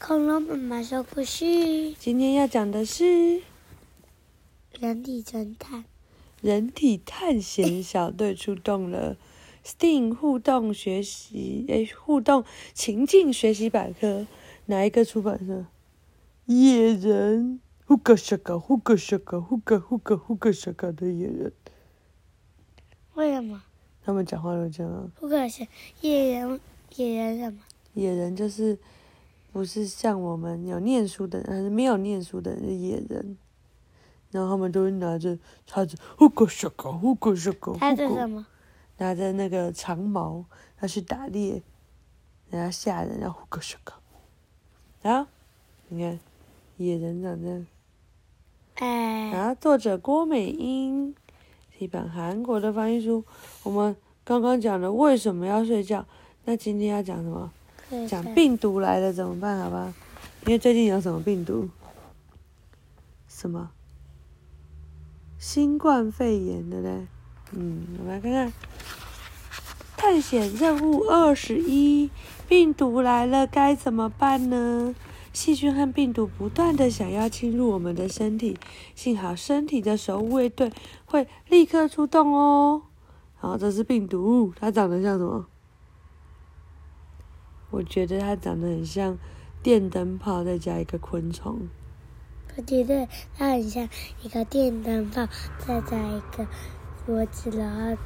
恐龙妈妈说故事，今天要讲的是人体侦探。人体探险小队出动了。STEAM 互动学习，诶，互动情境学习百科，哪一个出版社？野人，呼个小个，呼个小个，呼个呼个呼个小个的野人。为什么？他们讲话都这样啊。不可是野人，野人什么？野人就是不是像我们有念书的人，还是没有念书的人是野人。然后他们都会拿着叉子，呼个小狗，呼个小狗，他呼个是什么？拿着那个长矛要去打猎，然后吓人，然后呼个小个。然后你看野人长这样。哎，然后作者郭美英，是一本韩国的翻译书。我们刚刚讲了为什么要睡觉，那今天要讲什么？讲病毒来了怎么办？好吧？因为最近有什么病毒？什么？新冠肺炎，对不对？嗯，我们来看看。探险任务二十一：病毒来了该怎么办呢？细菌和病毒不断的想要侵入我们的身体，幸好身体的守护卫队会立刻出动哦。好，这是病毒，它长得像什么？我觉得它长得很像电灯泡，再加一个昆虫。我觉得它很像一个电灯泡，再加一个脖子，然后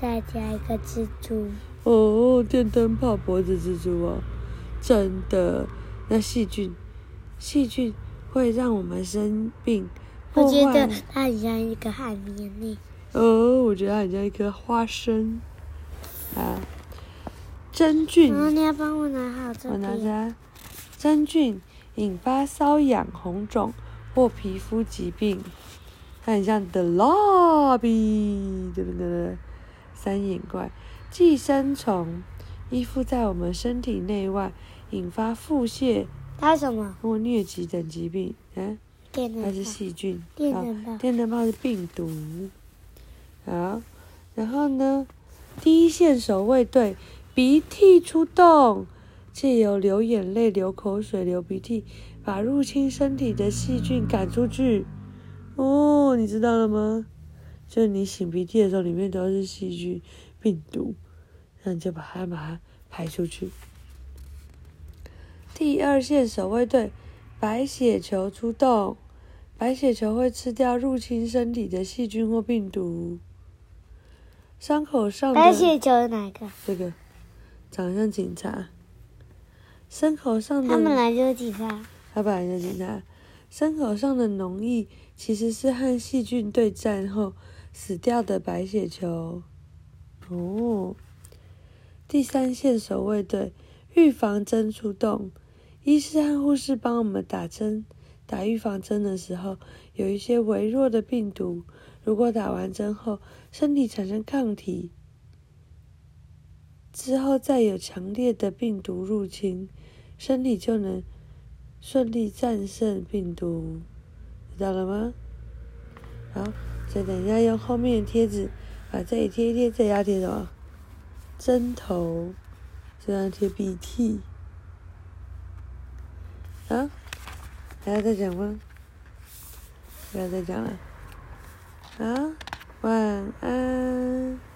再加一个蜘蛛。哦，电灯泡脖子蜘蛛哦，真的。那细菌，细菌会让我们生病，我觉得它很像一个海绵呢。哦，我觉得它很像一颗花生。啊，真菌然，后你要帮我拿好这我拿着。啊。真菌引发瘙痒、红肿或皮肤疾病，它很像的蜡笔，对不对？三眼怪，寄生虫依附在我们身体内外，引发腹泻它是什么？或疟疾等疾病。啊，它是。细菌。电灯泡。电灯泡是病毒。好，然后呢，第一线守卫队鼻涕出动，借由流眼泪、流口水、流鼻涕，把入侵身体的细菌赶出去。哦，你知道了吗？就是你擤鼻涕的时候，里面都是细菌、病毒，那你就把它把它排出去。第二线守卫队白血球出动。白血球会吃掉入侵身体的细菌或病毒。伤口上的白血球是哪个？这个长得像警察。伤口上的他们来就是警察。他本来就是警察。伤口上的脓液其实是和细菌对战后死掉的白血球。哦，第三线守卫队预防针出动，医师和护士帮我们打针。打预防针的时候，有一些微弱的病毒，如果打完针后身体产生抗体，之后再有强烈的病毒入侵，身体就能顺利战胜病毒，知道了吗？好，再等一下用后面的贴纸把这里贴一贴，这里要贴什么？针头，这样贴鼻涕。啊？还要再讲吗？不要再讲了。啊，晚安。